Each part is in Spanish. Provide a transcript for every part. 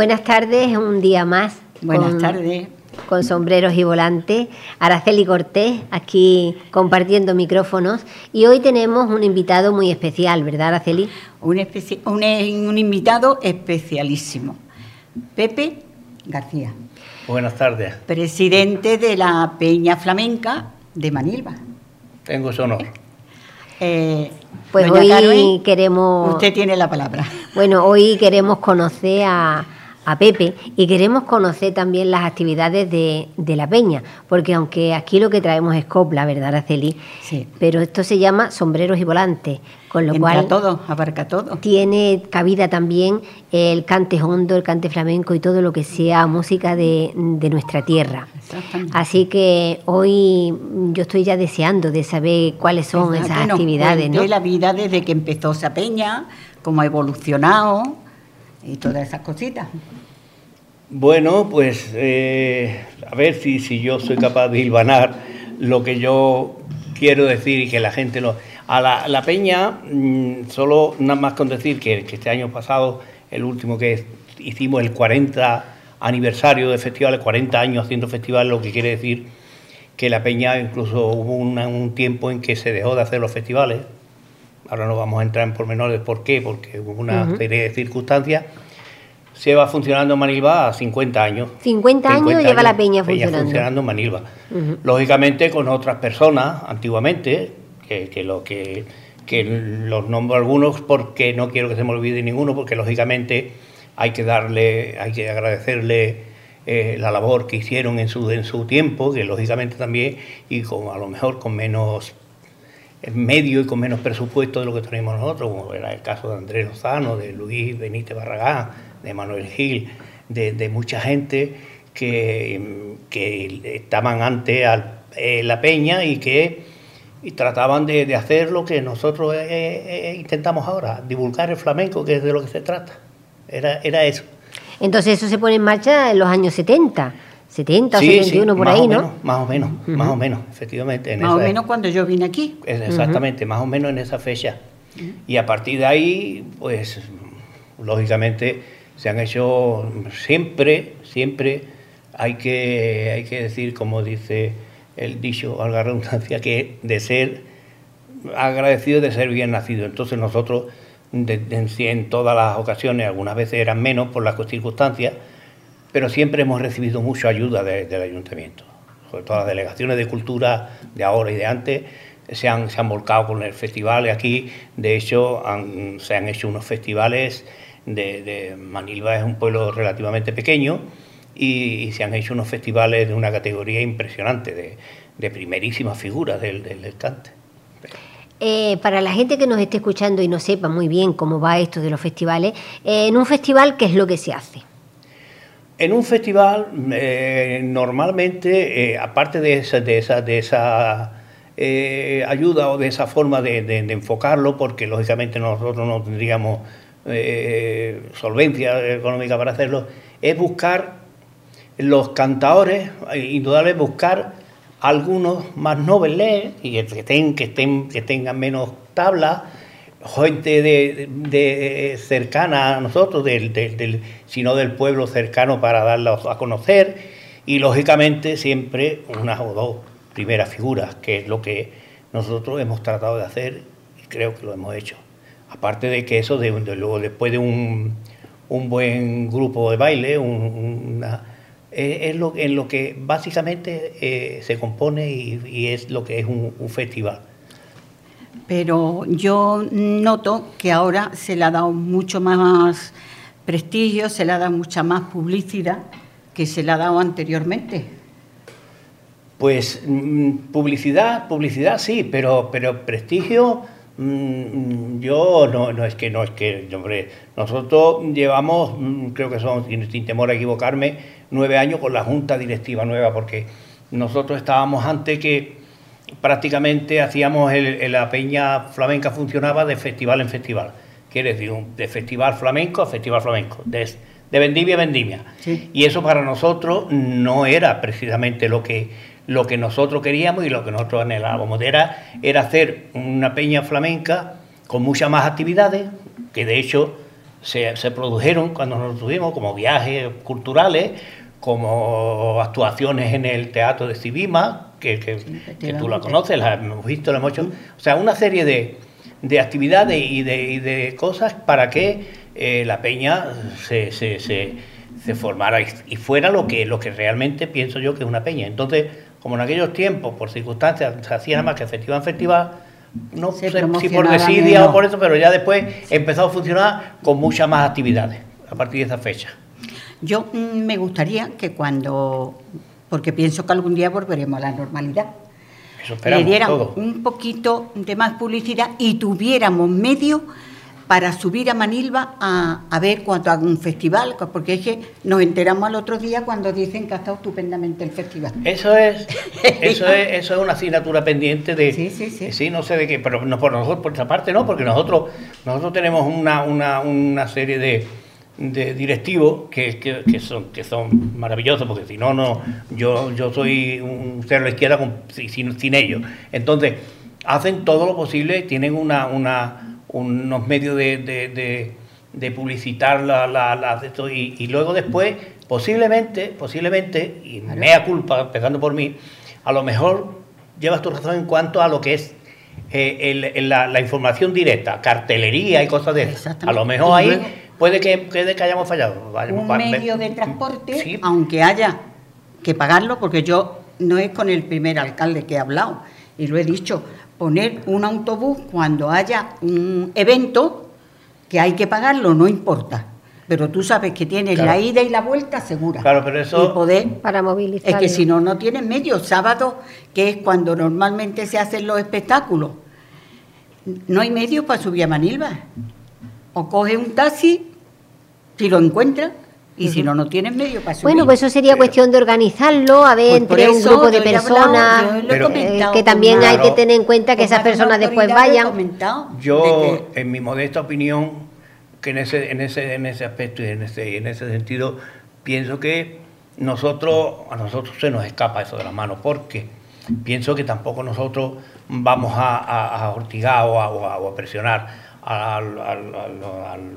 Buenas tardes, un día más. Buenas tardes. Con sombreros y volantes. Araceli Cortés, aquí compartiendo micrófonos. Y hoy tenemos un invitado muy especial, ¿verdad, Araceli? Un, un invitado especialísimo. Pepe García. Buenas tardes. Presidente de la Peña Flamenca de Manilva. Tengo su honor. Eh, pues hoy queremos... Usted tiene la palabra. Bueno, hoy queremos conocer a, a Pepe y queremos conocer también las actividades de, la peña, porque aunque aquí lo que traemos es copla, ¿verdad, Araceli? Sí. Pero esto se llama sombreros y volantes, con lo cual... todo, abarca todo. Tiene cabida también el cante hondo, el cante flamenco y todo lo que sea música de, nuestra tierra. Así que hoy yo estoy ya deseando de saber cuáles son esas actividades, ¿no? la vida desde que empezó esa peña, cómo ha evolucionado y todas esas cositas. Bueno, pues eh, a ver si, si yo soy capaz de hilvanar lo que yo quiero decir y que la gente lo... A la, peña, mm, solo nada más con decir que, este año pasado, el último que hicimos el 40 aniversario de festivales, 40 años haciendo festivales, lo que quiere decir que la peña incluso hubo un tiempo en que se dejó de hacer los festivales, ahora no vamos a entrar en pormenores por qué, porque hubo una serie de circunstancias, se va funcionando en Manilva a 50 años. 50, años lleva la peña funcionando. funcionando en Manilva. Lógicamente con otras personas, antiguamente, que, lo que, que los nombro algunos porque no quiero que se me olvide ninguno, porque lógicamente hay que darle, hay que agradecerle eh, la labor que hicieron en su, en su tiempo, que lógicamente también, y con, a lo mejor con menos medio y con menos presupuesto de lo que tenemos nosotros, como era el caso de Andrés Lozano, de Luis Benítez Barragán, de Manuel Gil, de, mucha gente que, que estaban ante eh, la peña y que trataban de, hacer lo que nosotros eh, eh, intentamos ahora, divulgar el flamenco, que es de lo que se trata. Era, era eso. Entonces eso se pone en marcha en los años 70. 70 o 71 por ahí, ¿no? más o menos, más o menos, efectivamente. más o menos cuando yo vine aquí. Exactamente, más o menos en esa fecha. Y a partir de ahí, pues, lógicamente, se han hecho siempre, siempre hay que, hay que decir, como dice el dicho, la redundancia, que de ser agradecido de ser bien nacido. Entonces nosotros, en todas las ocasiones, algunas veces eran menos por las circunstancias, pero siempre hemos recibido mucha ayuda del ayuntamiento. Sobre todo las delegaciones de cultura de ahora y de antes se han, se han volcado con el festival. Aquí, de hecho, se han hecho unos festivales de, Manilva, es un pueblo relativamente pequeño, y, se han hecho unos festivales de una categoría impresionante, de, primerísimas figuras del, del, cante. Eh, para la gente que nos esté escuchando y no sepa muy bien cómo va esto de los festivales, eh, en un festival, ¿qué es lo que se hace? En un festival, eh, normalmente, eh, aparte de esa, de esa, de esa eh, ayuda o de esa forma de, enfocarlo, porque lógicamente nosotros no tendríamos solvencia económica para hacerlo, es buscar los cantadores, indudable buscar algunos más nobles y que, que tengan menos tablas gente de, cercana a nosotros, sino del pueblo cercano para darlos a conocer y lógicamente siempre una o dos primeras figuras, que es lo que nosotros hemos tratado de hacer y creo que lo hemos hecho. Aparte de que eso, de, luego después de un, un, buen grupo de baile, es, lo, en lo que básicamente eh, se compone y, es lo que es un festival pero yo noto que ahora se le ha dado mucho más prestigio, se le ha dado mucha más publicidad que se le ha dado anteriormente. Pues mm, publicidad, publicidad sí, pero, pero prestigio mm, yo no, no es que no es que hombre, nosotros llevamos mm, creo que son sin temor a equivocarme nueve años con la junta directiva nueva porque nosotros estábamos antes que prácticamente hacíamos la peña flamenca funcionaba de festival en festival. Quiere decir, de festival flamenco a festival flamenco, de, vendimia a vendimia. Y eso para nosotros no era precisamente lo que, lo que nosotros queríamos y lo que nosotros anhelábamos. Era, era hacer una peña flamenca con muchas más actividades, que de hecho se, se produjeron cuando nos tuvimos como viajes culturales, como actuaciones en el Teatro de Cibima, que, que, que tú la conoces, la hemos visto, la hemos hecho. O sea, una serie de, de actividades y de, y de, cosas para que eh, la peña se, se, se, se, formara y fuera lo que, lo que realmente pienso yo que es una peña. Entonces, como en aquellos tiempos, por circunstancias, se hacía nada más que festival en festival, no sé si por desidia o por eso, pero ya después empezó a funcionar con muchas más actividades a partir de esa fecha. Yo mm, me gustaría que cuando, porque pienso que algún día volveremos a la normalidad, Eso le dieran todo. un poquito de más publicidad y tuviéramos medios para subir a Manilva a, a ver cuando haga un festival, porque es que nos enteramos al otro día cuando dicen que ha estado estupendamente el festival. Eso es, eso es, eso es una asignatura pendiente de, Sí, sí, sí. sí, no sé de qué, pero no por nosotros, por esa parte no, porque nosotros, nosotros tenemos una, una, una serie de, de directivos que, que, que son, que son maravillosos, porque si no, no, yo, yo soy un cero a la izquierda con- sin, sin ellos. Entonces, hacen todo lo posible, tienen una, una, unos medios de, de, de- de publicitar la, la, la- esto, y, y luego después, posiblemente, posiblemente, y mea culpa, empezando por mí, a lo mejor llevas tu razón en cuanto a lo que es eh, el- el- la, la información directa, cartelería y cosas de eso. Exactamente. A lo mejor ahí puede que, puede que hayamos fallado. Vayamos un medio de transporte, Sí, aunque haya que pagarlo, porque yo no es con el primer alcalde que he hablado, y lo he dicho, poner un autobús cuando haya un evento que hay que pagarlo, no importa. Pero tú sabes que tienes Claro. la ida y la vuelta segura. Claro, pero eso- Y poder Para movilizar. es que si no, no tienes medios. Sábado, que es cuando normalmente se hacen los espectáculos, no hay medios para subir a Manilva. O coge un taxi, si lo encuentras, y si no, no tienes medios para subir. Bueno, pues eso sería Pero- cuestión de organizarlo, a ver, Pues entre un grupo de hablado, personas, Pero- comentado eh, que también hay que tener en cuenta que esas personas después vayan. Yo, en mi modesta opinión, que en ese, en ese, en ese aspecto y en ese, en ese sentido, pienso que nosotros, a nosotros se nos escapa eso de las manos, porque pienso que tampoco nosotros vamos a, a, a ortigar o a, o a- o a presionar al, al- al- al-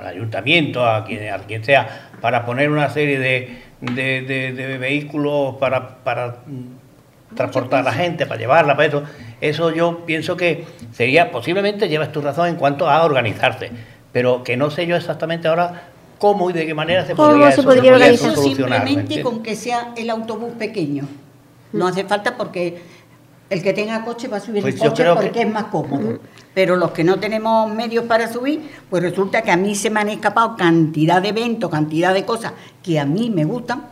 al ayuntamiento, a quien, a quien sea, para poner una serie de, de- de- de vehículos para, para mm, transportar a la gente, para llevarla, para eso. Eso yo pienso que sería, posiblemente llevas tu razón en cuanto a organizarse, pero que no sé yo exactamente ahora cómo y de qué manera se ¿Cómo podría, se eso, podría eso solucionar. ¿me simplemente entiendes? con que sea el autobús pequeño. No hace falta porque el que tenga coche va a subir Pues el yo coche porque que- es más cómodo. Pero los que no tenemos medios para subir, pues resulta que a mí se me han escapado cantidad de eventos, cantidad de cosas que a mí me gustan.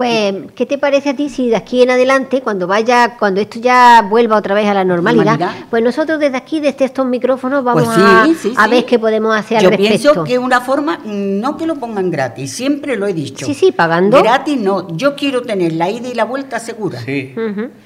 Pues, ¿qué te parece a ti si de aquí en adelante, cuando vaya, cuando esto ya vuelva otra vez a la normalidad, Normalidad. pues nosotros desde aquí, desde estos micrófonos, vamos Pues sí, a, sí, a sí. ver qué podemos hacer Yo al respecto? pienso que una forma, no que lo pongan gratis, siempre lo he dicho. Sí, sí, pagando. Gratis no, yo quiero tener la ida y la vuelta segura. Sí.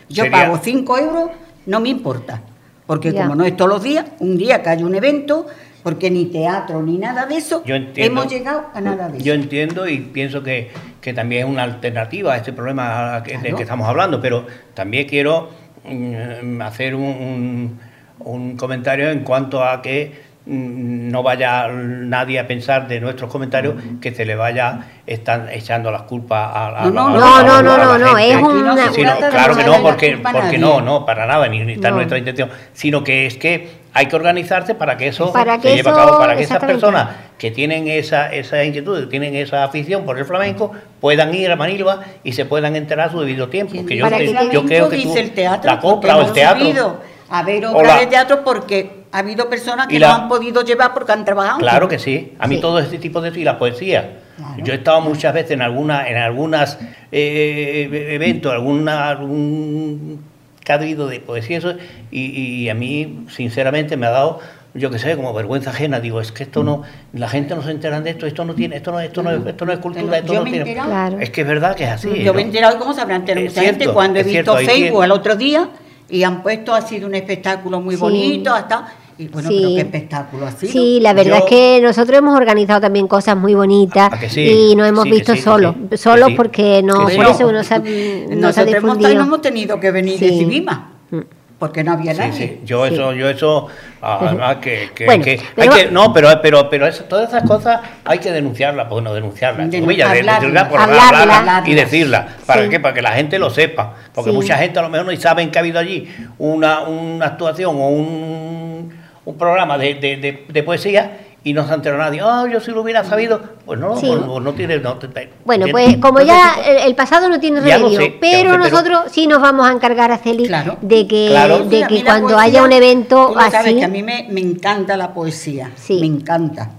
Yo Sería- pago 5 euros, no me importa. Porque Ya. como no es todos los días, un día que hay un evento, porque ni teatro ni nada de eso, Yo entiendo. hemos llegado a nada de eso. Yo entiendo y pienso que, que también es una alternativa a este problema del que estamos hablando, pero también quiero mm, hacer un, un- un comentario en cuanto a que mm, no vaya nadie a pensar de nuestros comentarios que se le vaya están echando las culpas a, a- No, no, a- no, a- no, no, no, es una... Sino- claro que no, porque, no, no, para nada, ni, ni está No. nuestra intención, sino que es que hay que organizarse para que eso Para que se lleve a eso- cabo, para que esas personas que tienen esa, esa inquietud, que tienen esa afición por el flamenco, puedan ir a Manilva y se puedan enterar a su debido tiempo. Que yo, Para te- que yo creo que dice tú- el teatro, la copla o el teatro. subido a ver obras de teatro porque ha habido personas que la- no han podido llevar porque han trabajado. Claro que sí. A mí Sí. todo este tipo de y la poesía. Claro. Yo he estado muchas veces en alguna, en algunas eh, eventos, alguna, algún que ha habido de poesía eso, y, y a mí sinceramente me ha dado yo que sé como vergüenza ajena digo es que esto no la gente no se entera de esto esto no tiene esto no esto no es, esto no es cultura esto Yo no me he tiene enterado. Claro. es que es verdad que es así Yo ¿no? me he enterado cómo se habrán enterado Es mucha gente cierto, cuando he visto cierto, Facebook el otro día y han puesto, ha sido un espectáculo muy Sí. bonito, hasta. Y bueno, Sí. pero qué espectáculo sido. Sí, la verdad Yo- es que nosotros hemos organizado también cosas muy bonitas ¿A que sí? y nos hemos Sí, que visto sí, que solos, sí, que solos sí, porque no, que por eso no se ha, no se ha Nosotros hemos, difundido. no hemos tenido que venir de Sí. Cibima. Mm. porque no había nadie. Sí, Yo eso, yo eso, además que, que, Bueno, que- pero- hay que, no, pero, pero, pero eso- todas esas cosas hay que denunciarlas, pues no denunciarlas, De- hablarlas y decirlas, ¿para Sí. qué? Para que la gente lo sepa, porque Sí. mucha gente a lo mejor no saben que ha habido allí una, una actuación o un, un programa de, de, de- de poesía y no se ha enterado nadie, ah, yo si lo hubiera sabido, pues no, Sí. pues no, no tiene, no, te- Bueno, tiene- pues como no ya te- el, el pasado no tiene remedio, sé, pero sé, pero- nosotros sí nos vamos a encargar a Celi Claro. de que, Claro. de que cuando poesía, haya un evento tú lo sabes así, que a mí me, me encanta la poesía, Sí. me encanta.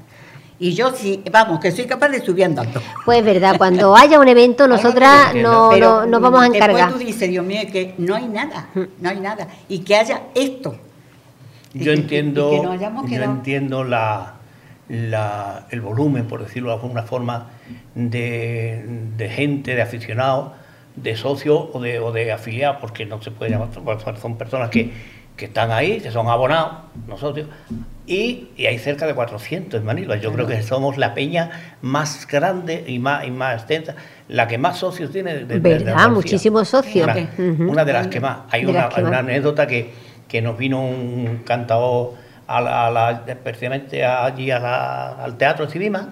Y yo sí, vamos, que soy capaz de subir andando. pues verdad, cuando haya un evento nosotras no, no- nos vamos a encargar. Después tú dices, Dios mío, que no hay nada, no hay nada. Y que haya esto. Yo entiendo, y que nos hayamos yo entiendo la, la- el volumen, por decirlo de alguna forma, de, de gente, de aficionados, de socios o de, o de afiliados, porque no se puede llamar, son personas que, que están ahí, que son abonados, no socios, y, y hay cerca de 400 en Manila. Yo creo que somos la peña más grande y más, y más extensa, la que más socios tiene. de- de- de ¿Verdad? Andalucía. Muchísimos socios. Una, de las que más. Hay De una, hay anécdota que, que nos vino un cantador a la, a la- precisamente allí a la- al Teatro Civima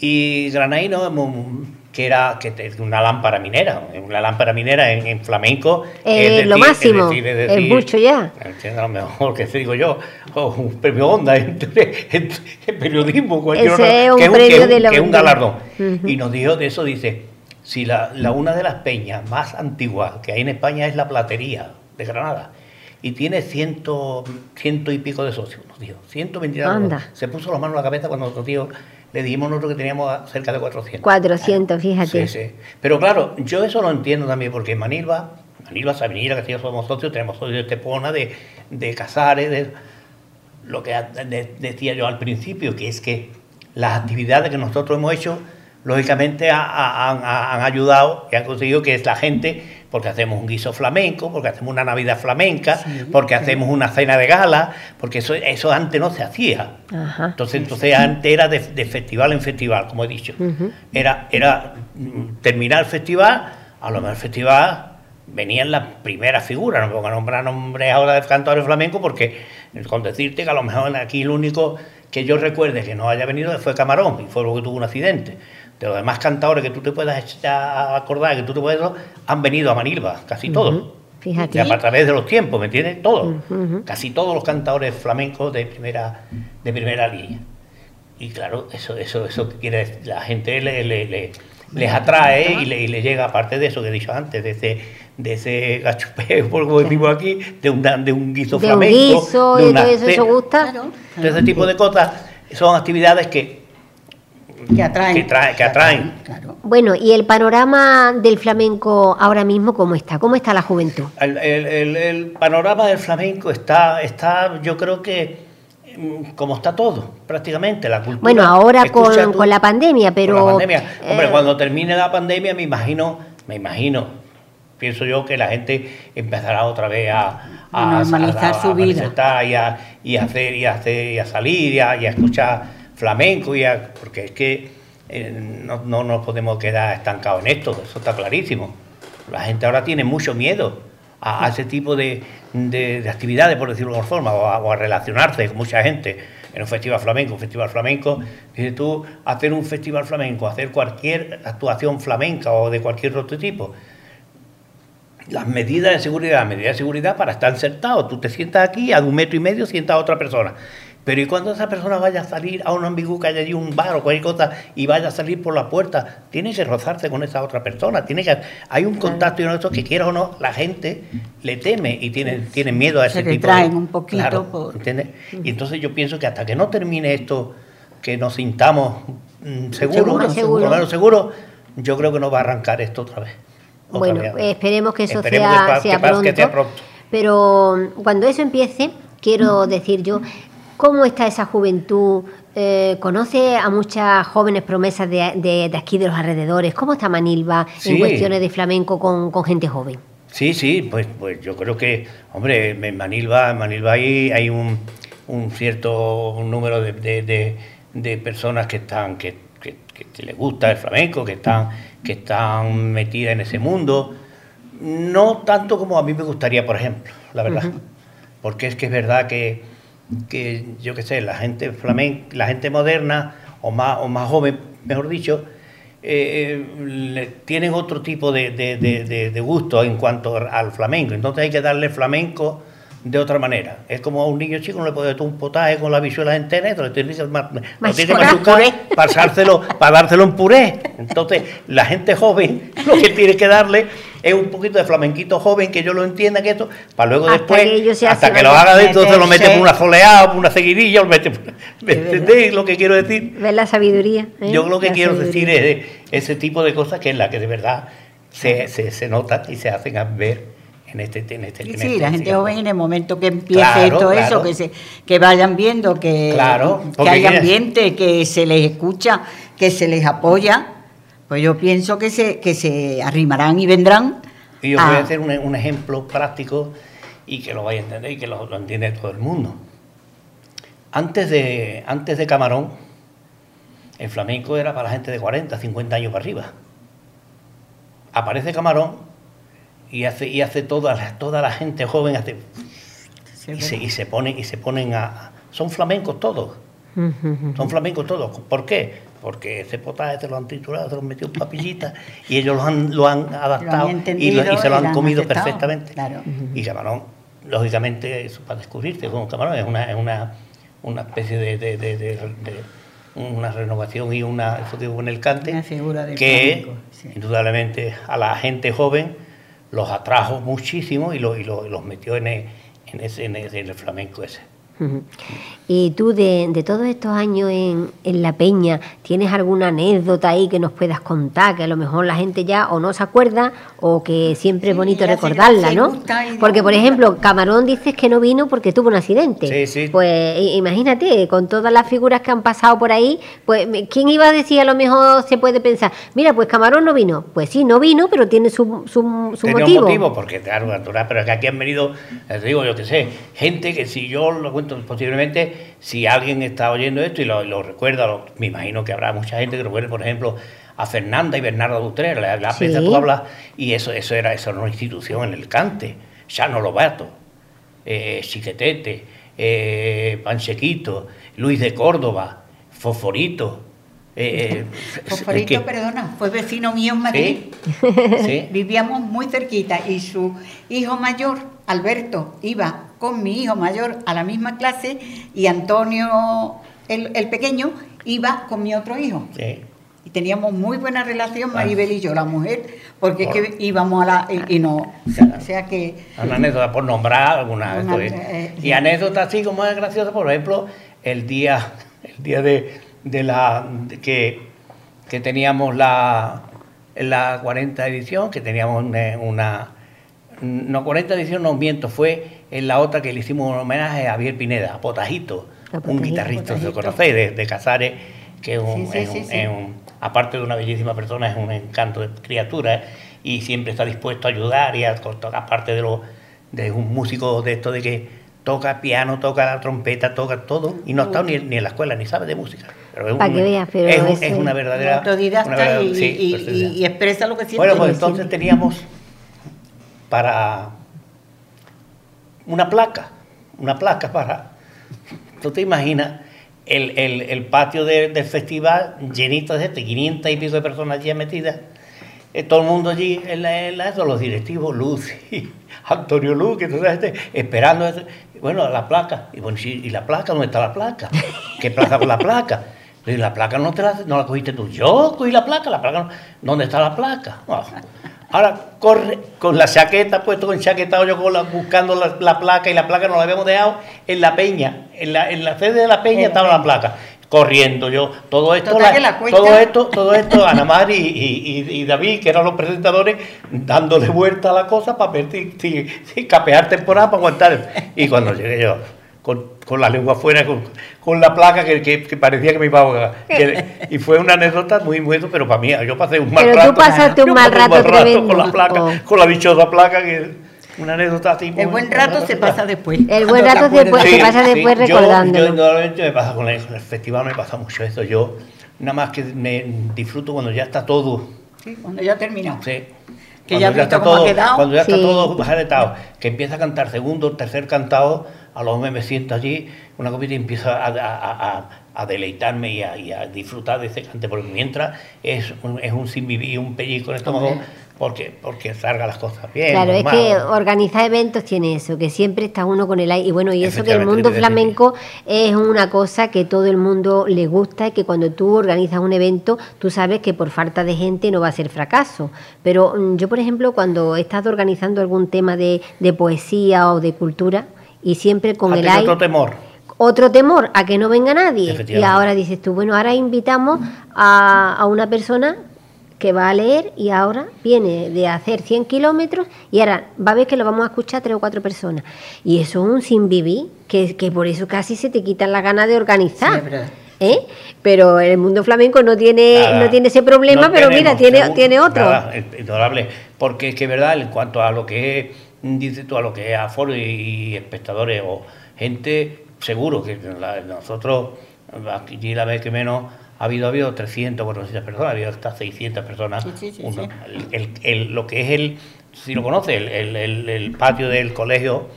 y Granaíno, mm, que era que una lámpara minera, una lámpara minera en, en flamenco. Eh, lo máximo, es mucho ya. entiendo, lo mejor que digo yo, o un premio Onda en, en- en periodismo, cualquier otro, es un que, premio que es de la- que es un galardón. Ujú. Y nos dijo de eso, dice, si la, la- una de las peñas más antiguas que hay en España es la Platería de Granada. Y tiene ciento, ciento y pico de socios, nos dijo. 120 y algo. Anda. Se puso las manos en la cabeza cuando nosotros tío, le dijimos nosotros que teníamos a- cerca de 400. 400, fíjate. Sí, sí. Pero claro, yo eso lo entiendo también, porque en Manilva, Manilva, Sabinilla, que somos socios, tenemos socios de Estepona, de, de Casares, de lo que a- de- decía yo al principio, que es que las actividades que nosotros hemos hecho, lógicamente ha- ha- han, ha- han ayudado y han conseguido que es la gente, porque hacemos un guiso flamenco, porque hacemos una Navidad flamenca, Sí, porque sí. hacemos una cena de gala, porque eso, eso antes no se hacía. Ajá. Entonces, entonces antes era de, de festival en festival, como he dicho. Era, era mm, terminar el festival, a lo mejor el festival venían las primeras figuras, no me pongo a nombrar nombres ahora de cantadores flamencos, porque con decirte que a lo mejor aquí el único que yo recuerde que no haya venido fue Camarón, y fue lo que tuvo un accidente. De los demás cantadores que tú te puedas acordar, que tú te puedas, han venido a Manilva, casi todos. Ujú. Fíjate. Ya a través de los tiempos, ¿me entiendes? Todos. Ujú, ujú. Casi todos los cantadores flamencos de primera, de primera línea. Y claro, eso, eso, eso que quiere la gente le, le- le- les atrae y le, y le llega, aparte de eso que he dicho antes, de ese, de ese gachupeo, por como decimos aquí, de un, de un guiso De un flamenco. guiso de y todo eso, eso gusta. Claro, de ese tipo de cosas son actividades que, que atraen. que trae- que atraen. Claro. Bueno, y el panorama del flamenco ahora mismo, ¿cómo está? ¿Cómo está la juventud? El, el- el- el panorama del flamenco está, está yo creo que mm, como está todo, prácticamente, la cultura. Bueno, ahora con, tú- con la pandemia, pero... Con la pandemia. Hombre, eh, cuando termine la pandemia, me imagino, me imagino, pienso yo que la gente empezará otra vez a, A normalizar su vida. y a, y a hacer y a hacer y a salir y a, y a escuchar flamenco y a- porque es que eh, no, no nos podemos quedar estancados en esto, eso está clarísimo. La gente ahora tiene mucho miedo a, ese tipo de, de- de actividades, por decirlo de alguna forma, o a, relacionarse con mucha gente en un festival flamenco. Un festival flamenco, dices tú, hacer un festival flamenco, hacer cualquier actuación flamenca o de cualquier otro tipo. Las medidas de seguridad, medidas de seguridad para estar sentado. Tú te sientas aquí, a un metro y medio sientas a otra persona. Pero ¿y cuando esa persona vaya a salir a un ambigú que haya allí un bar o cualquier cosa y vaya a salir por la puerta? Tiene que rozarse con esa otra persona. Tiene que, hay un contacto y uno de estos que quiera o no, la gente le teme y tiene, tiene miedo a ese Se tipo de... un poquito Claro, por- ¿entiendes? Y entonces yo pienso que hasta que no termine esto, que nos sintamos mm, seguros, Seguro, seguro. menos seguros, yo creo que no va a arrancar esto otra vez. Otra Bueno, vez. pues esperemos que eso Esperemos sea, que sea que pronto. que sea pronto. Pero mm, cuando eso empiece, quiero decir yo, ¿cómo está esa juventud? Eh, ¿Conoce a muchas jóvenes promesas de, de- de aquí, de los alrededores? ¿Cómo está Manilva en cuestiones de flamenco con, con gente joven? Sí, sí, pues, pues yo creo que, hombre, en Manilva, en Manilva hay, hay un, un cierto número de, personas que están, que, que- que- que les gusta el flamenco, que están, que están metidas en ese mundo. No tanto como a mí me gustaría, por ejemplo, la verdad. Porque es que es verdad que, que yo qué sé, la gente flamenca, la gente moderna o más, o más joven, mejor dicho, eh, tienen otro tipo de, de, gusto en cuanto al flamenco. Entonces hay que darle flamenco de otra manera. Es como a un niño chico no le puede dar un potaje con la visuela entera, lo tiene que machucar pasárselo, para dárselo en puré. Entonces, la gente joven lo que tiene que darle es un poquito de flamenquito joven, que yo lo entienda que esto, para luego después, hasta que lo haga de entonces lo mete por una soleada, por una seguidilla, lo mete ¿Me entendéis lo que quiero decir? Ver la sabiduría. ¿eh? Yo lo que quiero decir es ese tipo de cosas que es la que de verdad se, se, se notan y se hacen ver en este, en este Sí, este la gente joven en el momento que empiece todo eso, que se que vayan viendo que, que hay ambiente, que se les escucha, que se les apoya, pues yo pienso que se, que se arrimarán y vendrán. Y yo voy a hacer un, ejemplo práctico y que lo vaya a entender y que lo, lo entiende todo el mundo. Antes de, antes de Camarón, el flamenco era para la gente de 40, 50 años para arriba. Aparece Camarón y hace, y hace toda, la, toda la gente joven hace, y, se, y, se, ponen, y se ponen a... Son flamencos todos. Son flamencos todos. ¿Por qué? Porque ese potaje se lo han triturado, se lo han metido en papillitas y ellos lo han, lo han adaptado y, se lo han comido perfectamente. Y camarón, lógicamente, eso para descubrirte como camarón es una, es una, una especie de, de, de, una renovación y una, eso digo en el cante, que indudablemente a la gente joven los atrajo muchísimo y, y los metió en en, ese, en el flamenco ese. Y tú, de, todos estos años en, La Peña, ¿tienes alguna anécdota ahí que nos puedas contar? Que a lo mejor la gente ya o no se acuerda o que siempre es bonito recordarla, ¿no? Porque, por ejemplo, Camarón dices que no vino porque tuvo un accidente. Sí, sí. Pues imagínate, con todas las figuras que han pasado por ahí, pues ¿quién iba a decir a lo mejor se puede pensar? Mira, pues Camarón no vino. Pues sí, no vino, pero tiene su, su, su motivo. motivo, porque claro, natural, pero es que aquí han venido, te digo yo que sé, gente que si yo lo cuento posiblemente si alguien está oyendo esto y lo, recuerda, me imagino que habrá mucha gente que recuerde, por ejemplo, a Fernanda y Bernardo Dutrera, la, la tú hablas, y eso, eso, era, eso era una institución en el cante, Chano Lobato, eh, Chiquetete, eh, Panchequito, Luis de Córdoba, Fosforito, eh, Fosforito, perdona, fue vecino mío en Madrid. Vivíamos muy cerquita y su hijo mayor, Alberto, iba con mi hijo mayor a la misma clase y Antonio, el, pequeño, iba con mi otro hijo. Y teníamos muy buena relación Maribel y yo, la mujer, porque es que íbamos a la... y, no... O sea, que... Una anécdota por nombrar alguna... Eh, y anécdota así como es graciosa, por ejemplo, el día, el día de, de la... que, que teníamos la, la 40 edición, que teníamos una no 40 edición, no miento, fue en la otra que le hicimos un homenaje a Javier Pineda, a Potajito, un guitarrista, se conoce, de, de Casares, que es un, aparte de una bellísima persona, es un encanto de criatura y siempre está dispuesto a ayudar y a, aparte de, lo, de un músico de esto de que toca piano, toca la trompeta, toca todo y no está ni, ni en la escuela ni sabe de música. Pero es, que pero es, una verdadera... Autodidacta y, expresa lo que siente. Bueno, pues entonces teníamos para una placa, una placa para... ¿Tú te imaginas el, patio del festival llenito de gente, 500 y pico de personas allí metidas? Eh, todo el mundo allí, en la, los directivos, Luz, y Antonio Luz, que toda gente esperando, bueno, la placa. Y bueno, ¿y la placa? ¿Dónde está la placa? ¿Qué plaza con la placa? Y la placa no, te la, no la cogiste tú. Yo cogí la placa, la placa ¿Dónde está la placa? Ahora corre con la chaqueta, puesto con chaquetado yo con buscando la, placa y la placa nos la habíamos dejado en la peña, en la, en la sede de la peña estaba la placa. Corriendo yo, todo esto, todo esto, todo esto, Ana Mari y, David, que eran los presentadores, dándole vuelta a la cosa para ver si, si, si capear temporada para aguantar. Y cuando llegué yo, con, la lengua afuera, con, la placa que, parecía que me iba a ahogar. y fue una anécdota muy buena, pero para mí, yo pasé un mal pero rato. Tú pasaste un mal rato, con la placa, con la dichosa placa que una anécdota así. El buen rato se pasa después. El buen rato se, pasa después recordando. Yo, normalmente me pasa con el, festival, me pasa mucho eso. Yo nada más que me disfruto cuando ya está todo. Sí, cuando ya terminó. Sí. Que ya has visto cómo todo, ha quedado. Cuando ya está Sí. todo jaretado, que empieza a cantar segundo, tercer cantado, a lo mejor me siento allí, una copita y empiezo a, a- a- a- a deleitarme y a, y a disfrutar de ese cante, porque mientras es un, es un sin vivir, un pellizco en el estómago, porque, porque salgan las cosas bien. Claro, es que organizar eventos tiene eso, que siempre está uno con el aire. Y bueno, y eso que el mundo flamenco es una cosa que todo el mundo le gusta y que cuando tú organizas un evento, tú sabes que por falta de gente no va a ser fracaso. Pero mm, yo, por ejemplo, cuando he estado organizando algún tema de, de poesía o de cultura, y siempre con el aire. otro temor. Otro temor a que no venga nadie. Y ahora dices tú, bueno, ahora invitamos a, a una persona que va a leer y ahora viene de hacer 100 kilómetros y ahora va a ver que lo vamos a escuchar tres o cuatro personas. Y eso es un sin vivir, que, que por eso casi se te quitan las ganas de organizar. Sí, es verdad. ¿eh? Pero el mundo flamenco no tiene, Nada. no tiene ese problema, No pero mira, tiene, seguro, tiene otro. nada. Porque es que, verdad, en cuanto a lo que es, dices tú, a lo que es aforo y, y espectadores o gente, seguro que la- nosotros, aquí la vez que menos, ha habido, ha habido 300, 400 personas, ha habido hasta 600 personas. Sí, sí, sí, Uno- sí. el- el- el- lo que es el, si lo conoce, el, el- el- el patio del colegio.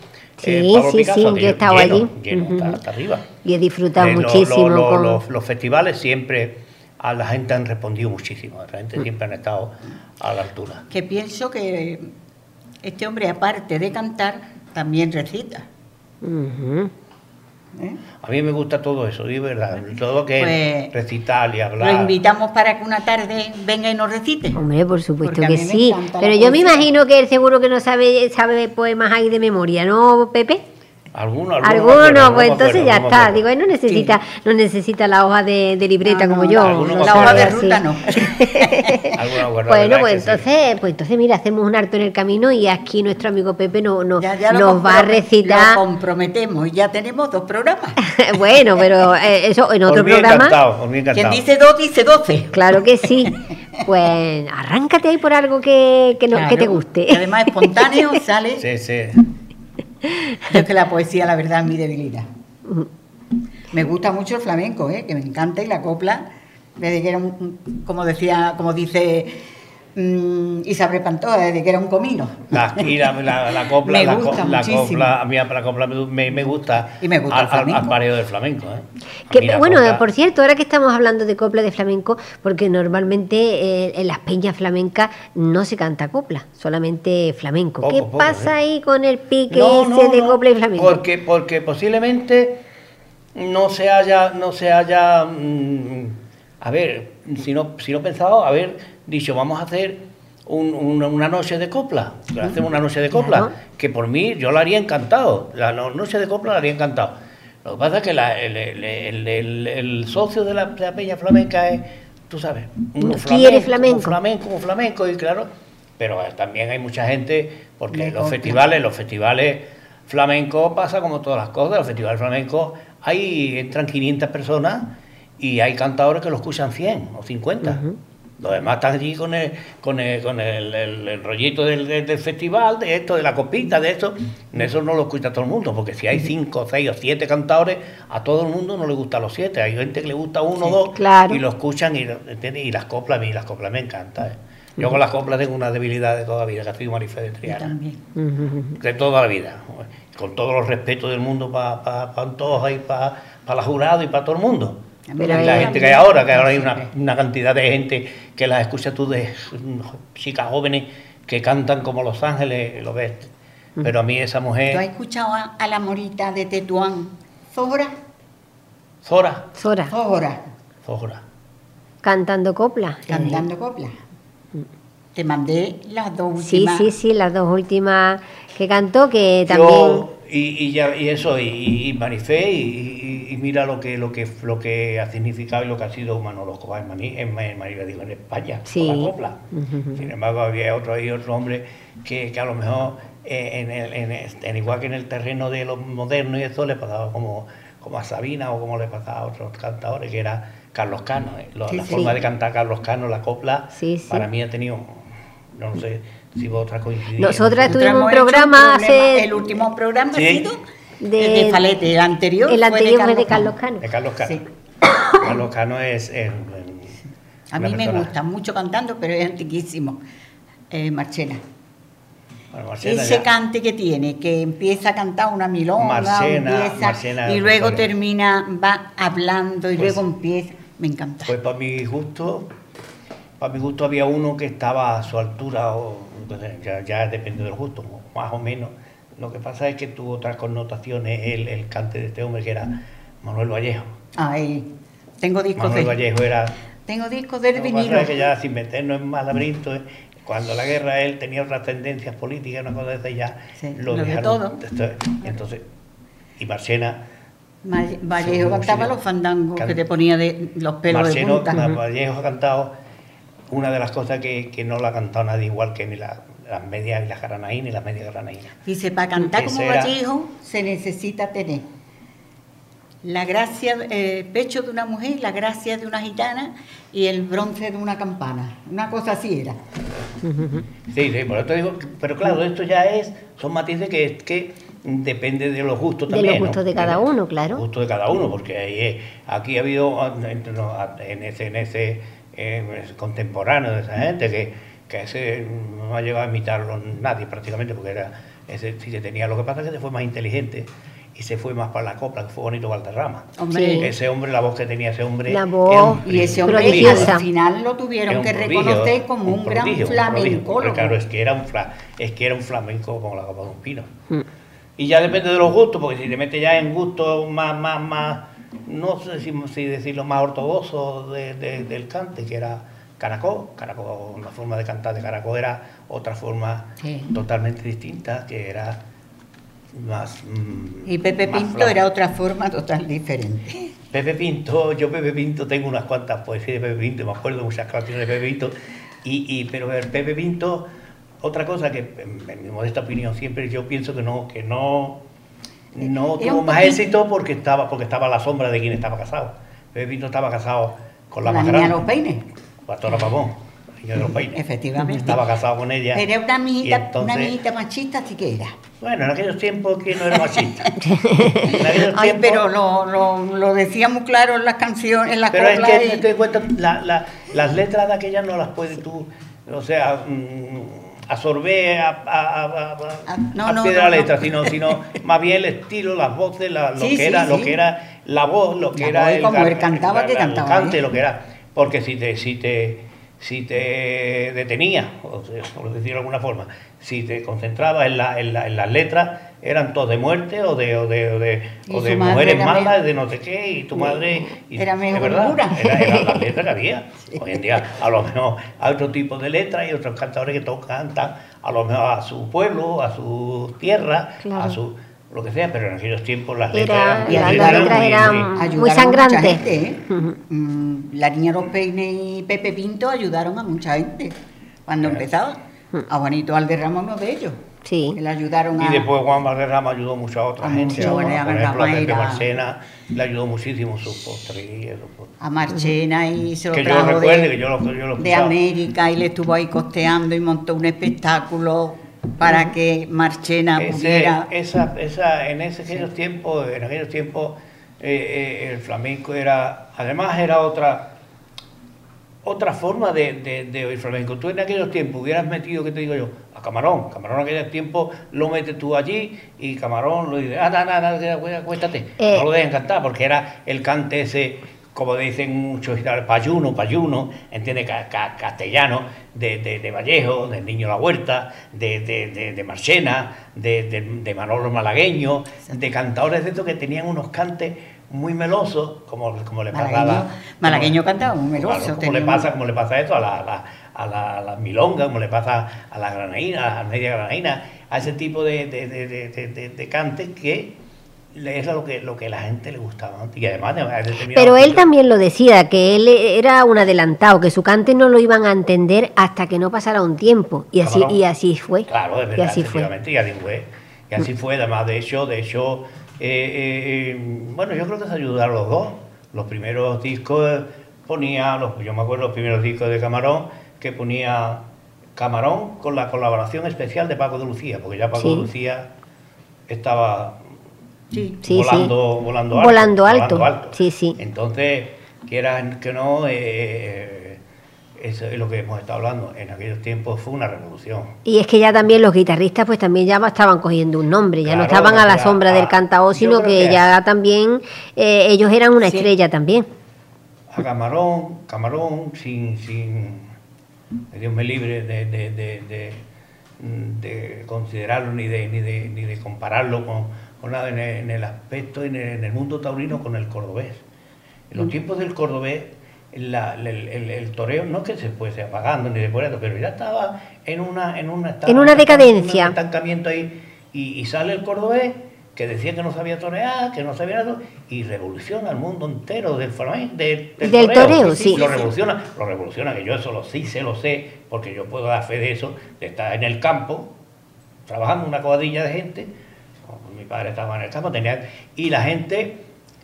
eh, Sí, Pablo sí, Picasso, sí, yo he estado lleno, allí. lleno, hasta, hasta arriba. Y he disfrutado Eh, muchísimo lo- lo- con... los, los festivales siempre a la gente han respondido muchísimo, la gente Mm. siempre han estado a la altura. Que pienso que este hombre, aparte de cantar, también recita. ¿eh? A mí me gusta todo eso, de verdad, todo lo que es Pues, recitar y hablar. Lo invitamos para que una tarde venga y nos recite. Hombre, por supuesto que sí. Pero yo me imagino que él seguro que no sabe, sabe poemas ahí de memoria, ¿no, Pepe? Algunos, algunos, Algunos, me acuerdo, pues entonces acuerdo, ya está. Digo, él no necesita, no necesita la hoja de, de libreta No, como no, yo. La hoja de ruta no. Bueno, pues sí. entonces, pues entonces mira, hacemos un harto en el camino y aquí nuestro amigo Pepe no, no- Ya, ya lo nos va a recitar. Lo comprometemos y ya tenemos dos programas. bueno, pero eh, eso en otro programa. encantado, Quien dice dos, dice doce. Claro que sí. Pues arráncate ahí por algo que, que, no- que te Claro. guste. Y además espontáneo sale. Sí, sí. Yo es que la poesía, la verdad, es mi debilidad. Me gusta mucho el flamenco, ¿eh? que me encanta, y la copla, desde que era un, un- como decía, como dice mm, Isabel Pantoja, desde que era un comino. La, y la, la, la copla, Me la, gusta co- la muchísimo. copla, a mí la copla me, me gusta. Y me gusta al, el flamenco. Al, al pareo del flamenco. ¿eh? Que, bueno, copla- por cierto, ahora que estamos hablando de copla de flamenco, porque normalmente eh, en las peñas flamencas no se canta copla, solamente flamenco. Poco, ¿Qué poco, pasa ¿eh? ahí con el pique No, ese no, de no, copla y flamenco? Porque, porque posiblemente no se haya, no se haya, mm, a ver, si no, si no pensado, haber dicho, vamos a hacer un- una, una noche de copla, hacemos una noche de copla, que por mí yo la haría encantado, la no- noche de copla la haría encantado. Lo que pasa es que la- el, el- el- socio de la, de la peña flamenca es, tú sabes, Quiere flamenco, flamenco. un flamenco, un flamenco, y claro, pero eh, también hay mucha gente, porque los festivales, los festivales flamencos pasa como todas las cosas, los festivales flamencos ahí entran 500 personas y hay cantadores que lo escuchan 100 o 50. Los demás están allí con el, con el, con el, el- el rollito del, del- del festival, de esto, de la copita, de esto. Eso no lo escucha todo el mundo, porque si hay 5, 6 o 7 cantadores, a todo el mundo no le gustan los 7. Hay gente que le gusta uno o Sí, dos claro. y lo escuchan y, y las coplas, a mí las coplas me encantan. ¿eh? Yo con las coplas tengo una debilidad de toda la vida, que ha sido Marifé de Yo Triana de toda la vida, con todos los respetos del mundo para pa, pa Antoja y para la jurado y para todo el mundo. Pero Y la gente que hay ahora, que ahora hay una, una cantidad de gente que las escucha tú de mm, chicas jóvenes que cantan como Los Ángeles, lo ves. Pero a mí esa ¿Tú has mujer, escuchado a, a la morita de Tetuán? Zora, Zora, Sora, Zora, Zora. cantando copla. cantando copla. Te mandé las dos Sí, últimas. sí, sí, las dos últimas que cantó, que también... Yo, y, y, ya, y eso, y, y Marifé, y, y- y mira lo que, lo, que, lo que ha significado y lo que ha sido Manolo Escobar en, Mani, en, en digo, en España, Sí. con la copla. Sin embargo, había otro, hay otro hombre que, que a lo mejor, eh, en el, en en igual que en el terreno de lo moderno y eso, le pasaba como, como a Sabina o como le pasaba a otros cantadores, que era Carlos Cano. eh. Sí, la sí. forma de cantar Carlos Cano, la copla, para mí ha tenido, no sé si vosotras coincidís. Nosotras Nosotros tuvimos un programa hace- El último programa Sí. ha sido De- el de Falete, el anterior. El anterior fue de Carlos Cano. De Carlos Cano. Sí. Carlos Cano es, es A mí me gusta mucho cantando, pero es antiquísimo. Eh, Marchena. Bueno, Marcena Ese ya- cante que tiene, que empieza a cantar una milonga, Marcena- empieza, Marcena y luego termina, va hablando y Pues- luego empieza. Me encanta. Pues para mi gusto, para mi gusto había uno que estaba a su altura, o ya, ya depende del gusto, más o menos. Lo que pasa es que tuvo otras connotaciones el, el cante de este hombre que era Manuel Vallejo. Ay, tengo discos Manuel de Vallejo era tengo discos del Lo que vinilo. pasa es que ya sin meternos en eh, cuando la guerra él tenía otras tendencias políticas, una cosa de esas, ya Sí, lo lo de dejaron. todo. Entonces, y Marchena, Ma- Vallejo cantaba los fandangos Can- que te ponía de los pelos Marcheno, de punta. Ma- Vallejo ha cantado una de las cosas que, que no la ha cantado nadie igual que ni la- las medias y las granaínas y las medias granaínas. Dice, para cantar como era- Vallejo se necesita tener la gracia, el pecho de una mujer, la gracia de una gitana y el bronce de una campana. Una cosa así era. Sí, sí, por eso te digo, pero claro, esto ya es, son matices que, que depende de los gustos De también. los gustos ¿no? de cada uno, claro. Los gustos de cada uno, porque ahí, eh, aquí ha habido ah, ah, en ese, en ese eh, contemporáneo de esa gente que, que ese no ha llegado a imitarlo nadie prácticamente, porque era ese sí se tenía. Lo que pasa es que se fue más inteligente y se fue más para la copla, que fue bonito Valderrama. Hombre, Sí. Ese hombre, la voz que tenía ese hombre. La voz y ese hombre Prodigiosa. al final lo tuvieron que prodigio, reconocer como un, gran un. Porque Claro, es que era un fla- es que era un flamenco como la copa de un pino. Mm. Y ya depende de los gustos, porque si te metes ya en gustos más, más, más, no sé si, si decirlo más ortodoxo de- de- del cante, que era caracol. Caracol, una forma de cantar de caracol era otra forma Sí. totalmente distinta, que era más... mm, Y Pepe más Pinto era otra forma total diferente. Pepe Pinto, yo Pepe Pinto tengo unas cuantas poesías de Pepe Pinto, me acuerdo muchas canciones de Pepe Pinto, y, y, pero el Pepe Pinto, otra cosa que en mi modesta opinión siempre yo pienso que no, que no, no Era tuvo más poquito- éxito porque estaba, porque estaba a la sombra de quien estaba casado. Pepe Pinto estaba casado con la, La más niña grande, los peines. Pastora Pavón, niña de los peines. Efectivamente. Estaba casado con ella. Era una amiguita, entonces- una amiguita machista, sí que era. Bueno, en aquellos tiempos que no era machista. Ay, tiempos- pero lo, lo, lo decía muy claro en las canciones, en las Pero es que y- te cuenta, la- la- las letras de aquellas no las puedes tú, o sea, mm, a, a, a- a- Ah, no, a no, pie de no, la no. letra, sino, sino más bien el estilo, las voces, la- lo, Sí, que sí, era, lo que era la voz, lo que La era voz y como él cantaba, que el cantaba cante, bien. lo que era. Porque si te, si te, si te detenía, o sea, por decirlo de alguna forma, si te concentrabas en, la, en, la- en las letras, eran todos de muerte o de, o de, o de, o de mujeres era malas, medio- de no sé qué, y tu madre... y- Era mejor verdad. Era, era la letra que había. Hoy en día, a lo mejor hay otro tipo de letras y otros cantadores que todos cantan a lo mejor a su pueblo, a su tierra, Claro. a su lo que sea, pero en aquellos tiempos las Era- letras Y eran, las ayudaron- letras muy- eran muy- muy ayudaron a mucha sangrantes. gente, ¿eh? Mm, La niña los peines y Pepe Pinto ayudaron a mucha gente cuando empezaba. A Juanito Alderrama uno de ellos. Sí. Que le ayudaron a... Y después Juan Valderrama ayudó mucho a otra A gente. mucho, a- por ejemplo, a Pepe Marcena le ayudó muchísimo sus postrerías. sus post- a Marchena y se lo Que yo trajo recuerde, de, que yo lo, yo lo de. América y le estuvo ahí costeando y montó un espectáculo para que Marchena Ese- pudiera... esa, esa, en ese, aquellos tiempos, en aquellos tiempos, eh, eh, el flamenco era, además era otra, otra forma de, de, de oír flamenco. Tú en aquellos tiempos hubieras metido, ¿qué te digo yo? A Camarón. Camarón en aquellos tiempos lo metes tú allí y Camarón lo dice, ah, no, no, no, acuéstate. Eh. No lo dejan cantar porque era el cante ese, como dicen muchos payuno, payuno, entiende, Ca- ca- castellano, de, de, de Vallejo, del Niño La Huerta, de, de, de, de Marchena, de, de, de Manolo Malagueño, de cantadores de estos que tenían unos cantes muy melosos, como, como le Malagueño- pasaba. Malagueño como- cantaba muy meloso, como tenía le pasa, como le pasa esto a la, a la, a la, a la milonga, como le pasa a la granaína, a la media granaína, a ese tipo de, de, de, de, de- de- de cantes que era lo que, lo que a la gente le gustaba. ¿no? Y además, Pero él también lo decía, que él era un adelantado, que su cante no lo iban a entender hasta que no pasara un tiempo. Y así, y así fue. Claro, es y verdad, así fue. efectivamente, y así fue. Y así fue, además, de hecho, de hecho, eh, eh, eh, bueno, yo creo que se ayudaron los dos. Los primeros discos ponía, los, yo me acuerdo los primeros discos de Camarón, que ponía Camarón con la colaboración especial de Paco de Lucía, porque ya Paco Sí. de Lucía estaba Sí. Sí, volando, volando alto. Volando alto, sí, sí. Entonces, quieran que no, eh, eso es lo que hemos estado hablando. En aquellos tiempos fue una revolución. Y es que ya también los guitarristas pues también ya estaban cogiendo un nombre, ya no estaban a la sombra ah, del cantao, sino que que- ya también eh, ellos eran una Sí. estrella también. A Camarón, Camarón, sin, sin Dios me libre de, de, de, de- de considerarlo ni de, ni de, ni de compararlo con, con nada en el, en el aspecto, en el, en el mundo taurino con el cordobés. En los tiempos del cordobés, la- el, el- el toreo no es que se fuese apagando ni depurando, pero ya estaba en una, en una, estaba- En una decadencia. un estancamiento ahí, y, y sale el cordobés que decía que no sabía torear, que no sabía nada, y revoluciona el mundo entero del flamenco, del, Del toreo, sí. Lo revoluciona, lo revoluciona, que yo eso lo sí sé, lo sé, porque yo puedo dar fe de eso, de estar en el campo, trabajando una cuadrilla de gente, mi padre estaba en el campo, tenía, y la gente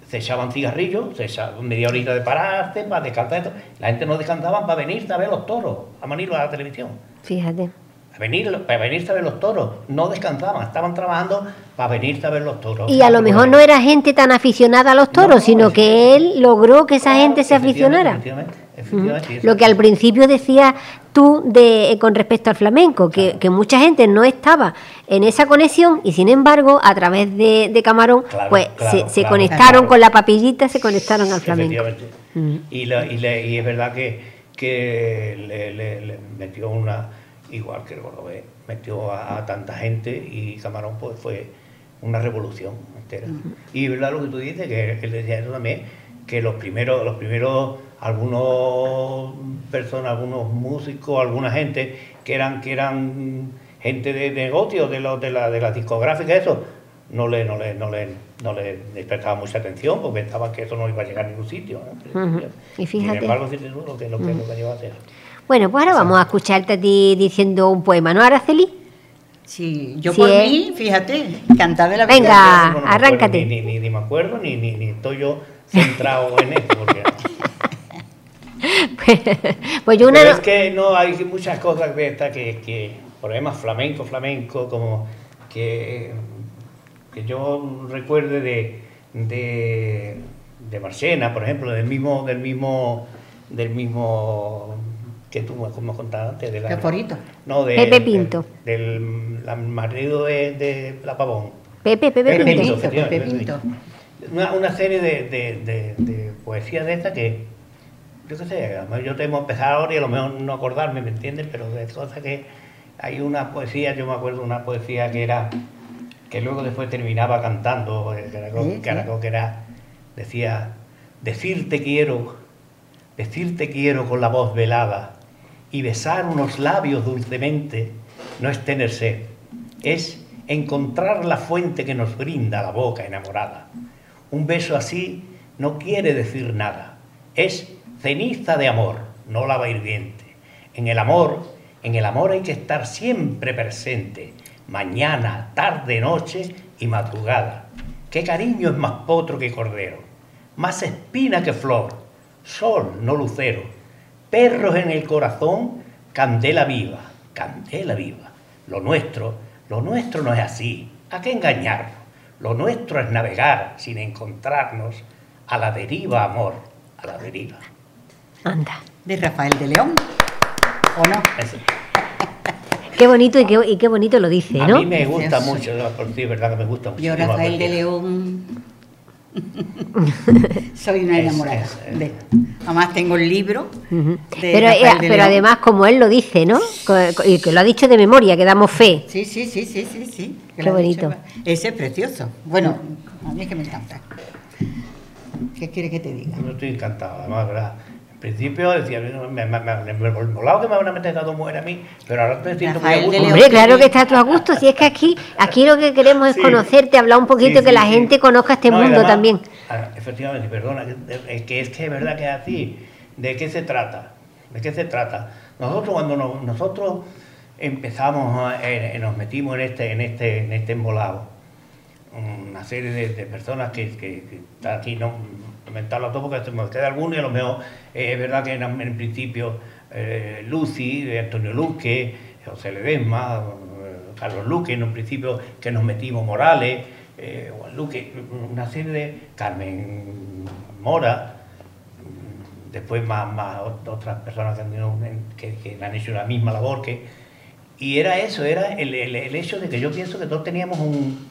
se echaban cigarrillos, se echaban media horita de pararse para descansar, esto. la gente no descansaban para venirse a ver los toros, a venir a la televisión. Fíjate. A venir, para venirse a ver los toros, no descansaban, estaban trabajando para venirse a ver los toros. Y a lo mejor no era gente tan aficionada a los toros, No, sino que él logró que esa Claro, gente se efectivamente, aficionara. Efectivamente, Lo que al principio decías tú de, eh, con respecto al flamenco, que, que mucha gente no estaba en esa conexión y sin embargo a través de, de Camarón Claro, pues claro, se, conectaron con la papillita, se conectaron al flamenco. Y, la- y le- y es verdad que, que le, le- le metió una, igual que el Cordobés, metió a, a tanta gente y Camarón pues fue una revolución entera. Y es verdad lo que tú dices, que él decía eso también, que los primeros, los primeros, algunos personas, algunos músicos, alguna gente que eran, que eran gente de negocio, de, los de, la, de las discográficas, eso, no le, no le, no le, no le, prestaba mucha atención porque pensaban que eso no iba a llegar a ningún sitio. ¿no? Y fíjate. Sin embargo, fíjate tú lo que, lo que, lo que lleva a hacer. Bueno, pues ahora vamos a escucharte a ti diciendo un poema, ¿no, Araceli? Sí, yo Sí, por ¿eh? mí, fíjate, cantar de la Venga. vida. Acuerdo, arráncate. Ni, ni, ni me acuerdo, ni, ni, ni estoy yo centrado en esto. Porque, pues yo una... Pero es que no hay muchas cosas de estas que, que problemas flamenco, flamenco, como que, que yo recuerde de, de, de Marchena, por ejemplo, del mismo, del mismo, del mismo que tú me contabas antes. De la, De Forito. No, de, Pepe Pinto. Del, del marido de, de la Pavón. Pepe, Pepe, Pepe Pinto. Pinto, Pepe Pinto. Una, una serie de, de, de, de poesías de estas que, yo qué sé, a lo mejor yo tengo que empezar ahora y a lo mejor no acordarme, ¿me entiendes? Pero de cosas que hay una poesía, yo me acuerdo una poesía que era, que luego después terminaba cantando, eh, sí. que era- que era- decía, decirte quiero, decirte quiero con la voz velada y besar unos labios dulcemente no es tener sed, es encontrar la fuente que nos brinda la boca enamorada. Un beso así no quiere decir nada, es ceniza de amor, no lava hirviente. En el amor, en el amor hay que estar siempre presente, mañana, tarde, noche y madrugada. Qué cariño es más potro que cordero, más espina que flor, sol, no lucero, perros en el corazón, candela viva, candela viva. Lo nuestro, lo nuestro no es así, ¿a qué engañarnos? Lo nuestro es navegar sin encontrarnos a la deriva, amor, a la deriva. Anda. De Rafael de León. ¿O no? Eso. Qué bonito y qué, y qué bonito lo dice, A ¿no? mí me gusta mucho, por sí, es verdad que me gusta mucho. Yo, Rafael de León. Soy una enamorada. es- es- de- Además, tengo el libro. Pero, eh, pero además, como él lo dice, ¿no? Y que lo ha dicho de memoria, que damos fe. Sí, sí, sí, sí, sí, sí. Qué bonito. Ese es precioso. Bueno, a mí es que me encanta. ¿Qué quiere que te diga? Yo estoy encantado, además, ¿verdad? En principio decía, me, me, me, me, me volado que me van a meter a dos mujeres a mí, pero ahora estoy siento muy a gusto. Hombre, claro que está tú a gusto. Si es que aquí, aquí lo que queremos es Sí. conocerte, hablar un poquito, Sí, que la sí. gente conozca este No, mundo además- también. ah, efectivamente, perdona, que- es que es que es verdad que es así. ¿De qué se trata? ¿De qué se trata? Nosotros cuando nos- nosotros empezamos, a- eh, eh, nos metimos en este, en este, en este embolado, una serie de, de personas que, que, que están aquí, no comentarlo todo porque me queda alguno y a lo mejor eh, es verdad que en, en principio eh, Lucy, Antonio Luque, José Ledesma, eh, Carlos Luque, en un principio que nos metimos Morales, eh, Juan Luque, una serie de Carmen Mora, después más, más otras personas que, que, han hecho la misma labor que... Y era eso, era el, el, el hecho de que yo pienso que todos teníamos un...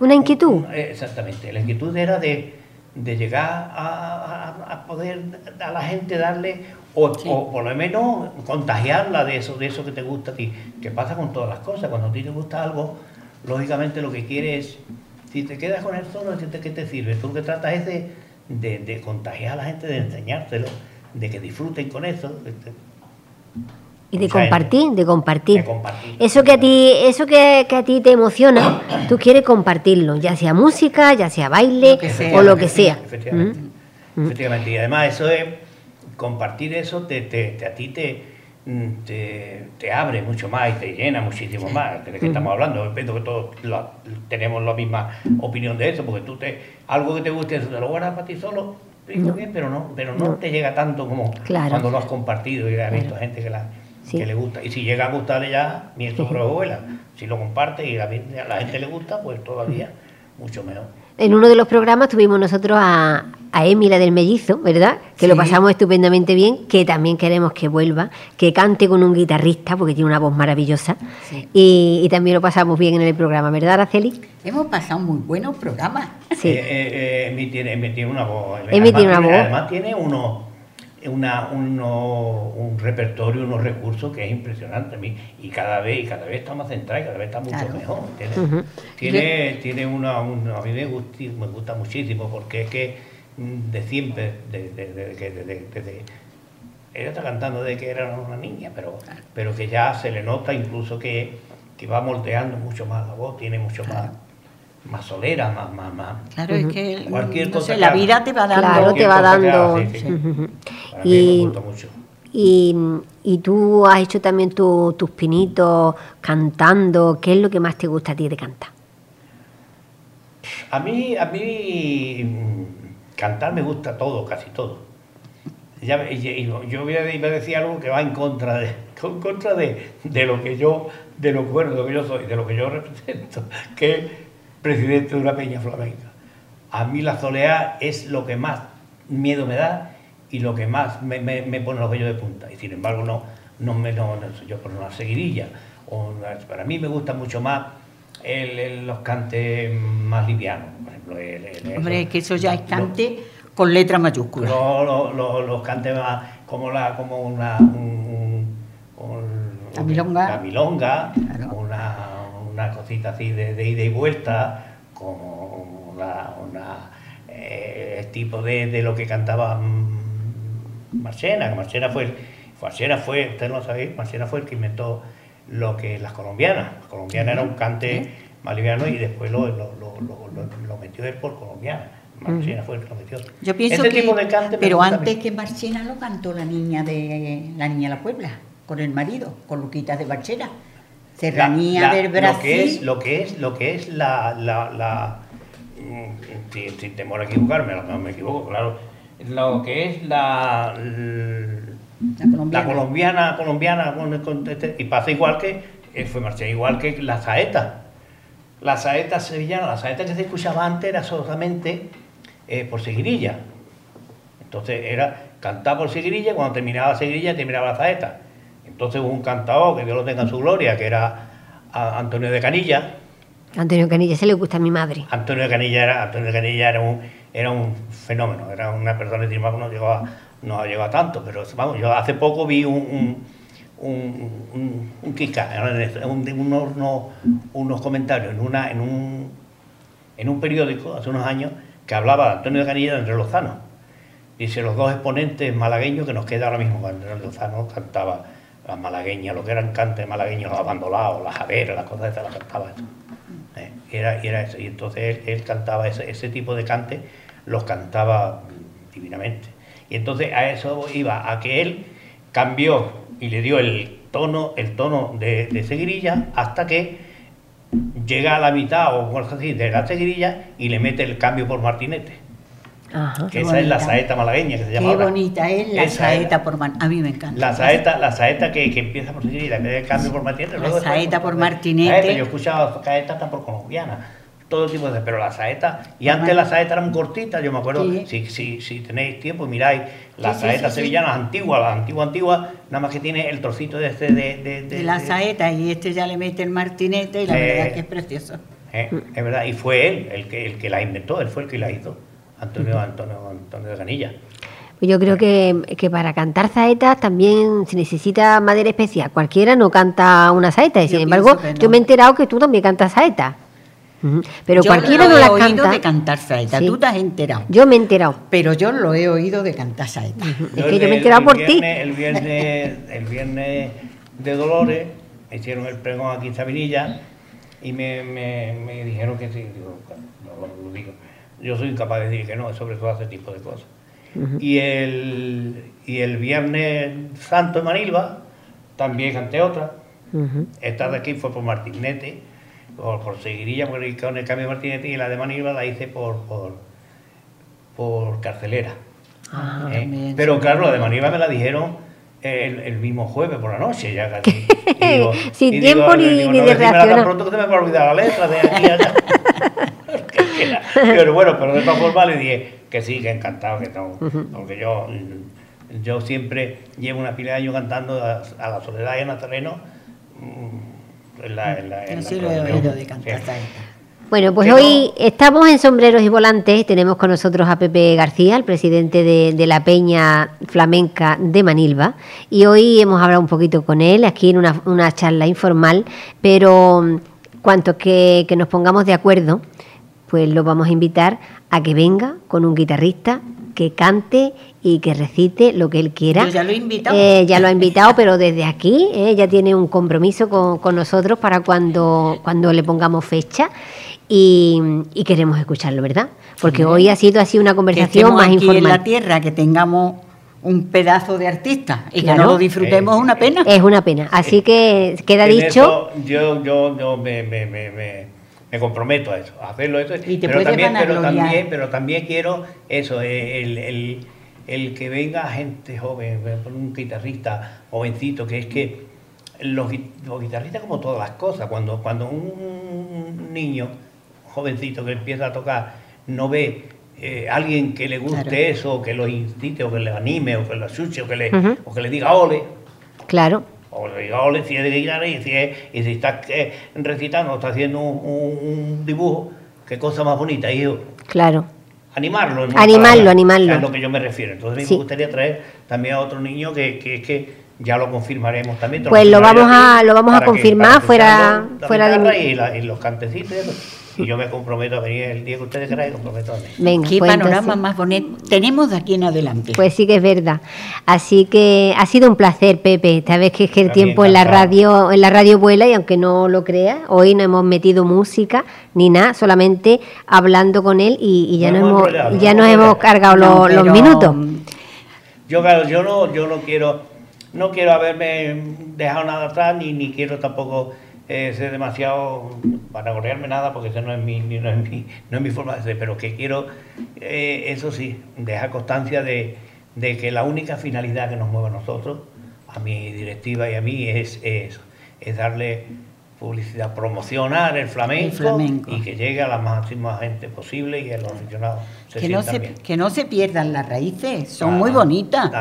Una inquietud. exactamente, la inquietud era de, de llegar a, a, poder a la gente darle, o, o, por lo menos contagiarla de eso, de eso que te gusta a ti, que pasa con todas las cosas, cuando a ti te gusta algo, lógicamente lo que quieres, si te quedas con él solo, ¿qué te sirve? Tú lo que tratas es de, de, de contagiar a la gente, de enseñárselo de que disfruten con eso. Y de compartir, de compartir, Eso que a ti, eso que, a ti te emociona, tú quieres compartirlo, ya sea música, ya sea baile o lo que sea. Efectivamente. ¿Mm? Efectivamente. Y además eso es compartir eso te, te, a ti te, te, abre mucho más y te llena muchísimo más. ¿De qué estamos hablando? Pienso que todos tenemos la misma opinión de eso, porque tú te algo que te guste, te lo guardas para ti solo bien, pero no, pero no, te llega tanto como cuando lo has compartido y has visto gente que, la, que le gusta. Y si llega a gustarle ya, esto vuela. Si lo comparte y a la gente le gusta, pues todavía mucho mejor. En uno de los programas tuvimos nosotros a, a Emila del Mellizo, ¿verdad? Que lo pasamos estupendamente bien, que también queremos que vuelva, que cante con un guitarrista, porque tiene una voz maravillosa. Y, también lo pasamos bien en el programa, ¿verdad, Araceli? Hemos pasado muy buenos programas. Sí. Eh, eh, eh tiene, una voz. Emi tiene una voz. Además tiene uno una, uno, un repertorio, unos recursos que es impresionante a mí. Y cada vez, y cada vez está más centrado y cada vez está mucho mejor. Tiene, tiene, una, a mí me gusta, me gusta muchísimo porque es que mm, de siempre, desde ella está cantando de que era una niña, pero, pero que ya se le nota incluso que, que va moldeando mucho más la voz, tiene mucho más más solera, más, más, más. Claro, es que cualquier cosa la vida te va dando. Claro, te va dando. y, mucho. Y, y, tú has hecho también tus pinitos cantando. ¿Qué es lo que más te gusta a ti de cantar? A mí, a mí cantar me gusta todo, casi todo. Ya, yo voy a, decir algo que va en contra de, en contra de, de lo que yo, de lo, bueno, de lo que yo soy, de lo que yo represento, que presidente de una peña flamenca. A mí la soleá es lo que más miedo me da y lo que más me, pone los vellos de punta. Y sin embargo, no, no me no, yo por una seguidilla. O, para mí me gusta mucho más los cantes más livianos. Por ejemplo, el, Hombre, que eso ya es cante con letra mayúscula. los cantes más como, la, como una. la milonga. La milonga, una una cosita así de, ida y vuelta, como una, eh, tipo de, lo que cantaba mm, Marchena, que Marchena fue, Marchena fue, usted no lo sabéis, Marchena fue el que inventó lo que las colombianas. La colombiana era un cante más liviano y después lo, lo, metió él por colombiana. Marchena fue el que lo metió. Yo pienso que, tipo de cante pero antes que Marchena lo cantó la niña de la niña de la Puebla, con el marido, con Luquita de Marchena. Serranía del Brasil. Lo que es, lo que es, la, la, mm, sin, temor a equivocarme, no me equivoco, claro, lo que es la, la colombiana, colombiana, este, y pasa igual que, eh, fue marcha igual que la saeta. La saeta sevillana, la saeta que se escuchaba antes era solamente eh, por seguirilla. Entonces era cantar por seguirilla, cuando terminaba la seguirilla terminaba la saeta. Entonces hubo un cantador, que Dios lo tenga en su gloria, que era Antonio de Canilla. Antonio Canilla, se le gusta a mi madre. Antonio de Canilla era, Antonio Canilla era un, era un fenómeno, era una persona que no llegó a, no llegado a tanto, pero vamos, yo hace poco vi un, un, un, unos, unos, comentarios en, una, en, un, en un periódico hace unos años que hablaba de Antonio de Canilla de Andrés Lozano. Dice, los dos exponentes malagueños que nos queda ahora mismo, cuando Andrés Lozano cantaba las malagueñas, lo que eran cantes malagueños, los abandonados, las javeras, las cosas esas, las cantaba. Eh, era, era eso. Y entonces él, cantaba ese, tipo de cantes, los cantaba divinamente. Y entonces a eso iba, a que él cambió y le dio el tono, el tono de, de hasta que llega a la mitad o algo así de la y le mete el cambio por martinete que esa es la saeta malagueña que se llama. Qué bonita es la saeta por. A mí me encanta. La saeta, la saeta que, que empieza por y la cambio por Martinete. La saeta por Martinete. yo he escuchado saeta hasta por colombiana. todo tipo de... Pero las saetas, y antes las saetas eran cortitas, yo me acuerdo, si, si, si tenéis tiempo, miráis, las saetas sevillanas antiguas, las antiguas, antiguas, nada más que tiene el trocito de este de... De, la saeta, y este ya le mete el martinete, y la verdad es que es precioso. Eh, es verdad, y fue él el que, el que la inventó, él fue el que la hizo, Antonio, Antonio, Antonio de Ganilla. Yo creo que, que, para cantar saetas también se necesita madera especial. Cualquiera no canta una saeta. Y sin embargo, yo me he enterado que tú también cantas saeta. Pero cualquiera no la canta. Yo he oído de cantar saeta, tú te has enterado. Yo me he enterado. Pero yo lo he oído de cantar saeta. Es que yo me he enterado por ti. El viernes, el viernes de Dolores hicieron el pregón aquí en Sabinilla y me, me, me dijeron que sí. Digo, no, digo. Yo soy incapaz de decir que no, sobre todo ese tipo de cosas. y, el, y el viernes santo en Manilva también canté otra. Esta de aquí fue por Martinete por, por seguirilla, porque con el cambio de Martínez y la de Manilva la hice por, por, por carcelera. Ah, ¿Eh? Pero claro, la de Manilva me la dijeron el, el, mismo jueves por la noche, ya casi. Sin tiempo ni, ni de reaccionar. pronto que te me va a olvidar la letra de aquí allá. pero bueno, pero de todas formas le dije que sí, que encantado que estamos. Porque yo, yo siempre llevo una pila de años cantando a, a la soledad y a Nazareno. Mm, bueno, pues hoy estamos en Sombreros y Volantes. Tenemos con nosotros a Pepe García, el presidente de, la Peña Flamenca de Manilva. Y hoy hemos hablado un poquito con él, aquí en una, charla informal. Pero mm, cuanto que, que nos pongamos de acuerdo, pues lo vamos a invitar a que venga con un guitarrista que cante y que recite lo que él quiera. ya lo he invitado. Eh, ya lo ha invitado, pero desde aquí eh, ya tiene un compromiso con, nosotros para cuando, cuando le pongamos fecha y, queremos escucharlo, ¿verdad? Porque hoy ha sido así una conversación más informal. en la tierra, que tengamos un pedazo de artista y que no lo disfrutemos es una pena. Es una pena. Así que queda dicho. yo, yo, yo me, me, me, me comprometo a eso, a hacerlo eso. pero, también, pero, también, pero también quiero eso, el, el, el que venga gente joven, un guitarrista jovencito, que es que los, los, guitarristas como todas las cosas, cuando, cuando un niño jovencito que empieza a tocar no ve eh, alguien que le guste eso, o que lo incite, o que le anime, o que lo asuche, o que le, o que le diga ole. Claro o le si es de guitarra y si, y si está eh, recitando, está haciendo un, dibujo, qué cosa más bonita, hijo. Claro. Animarlo. Animarlo, animarlo. Es lo que yo me refiero. Entonces me gustaría traer también a otro niño que, que, que ya lo confirmaremos también. Pues lo vamos a, lo vamos a confirmar fuera, fuera de mi... y, los cantecitos y yo me comprometo a venir el día que ustedes quieran y comprometo a venir. Venga, Qué pues panorama más bonito tenemos de aquí en adelante. Pues sí que es verdad. Así que ha sido un placer, Pepe. Sabes que es que el tiempo en la radio, en la radio vuela y aunque no lo creas, hoy no hemos metido música ni nada, solamente hablando con él y, ya, no hemos, ya nos hemos cargado los, minutos. Yo claro, yo no, yo no quiero, no quiero haberme dejado nada atrás ni, ni quiero tampoco es demasiado para golearme nada porque eso no es mi, no es mi, no es mi forma de ser, pero que quiero, eh, eso sí, dejar constancia de, que la única finalidad que nos mueve a nosotros, a mi directiva y a mí, es, es, es darle publicidad, promocionar el flamenco, y que llegue a la máxima gente posible y a los aficionados. que, no se, que no se pierdan las raíces, son muy bonitas.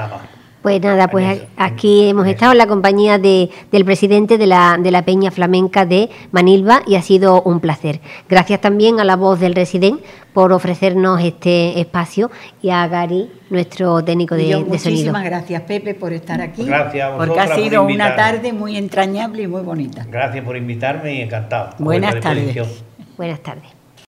Pues nada, pues aquí hemos estado en la compañía de, del presidente de la, de la Peña Flamenca de Manilva y ha sido un placer. Gracias también a la voz del residente por ofrecernos este espacio y a Gary, nuestro técnico de, sonido. Muchísimas gracias, Pepe, por estar aquí. Gracias Porque ha sido una tarde muy entrañable y muy bonita. Gracias por invitarme y encantado. Buenas tardes. Buenas tardes.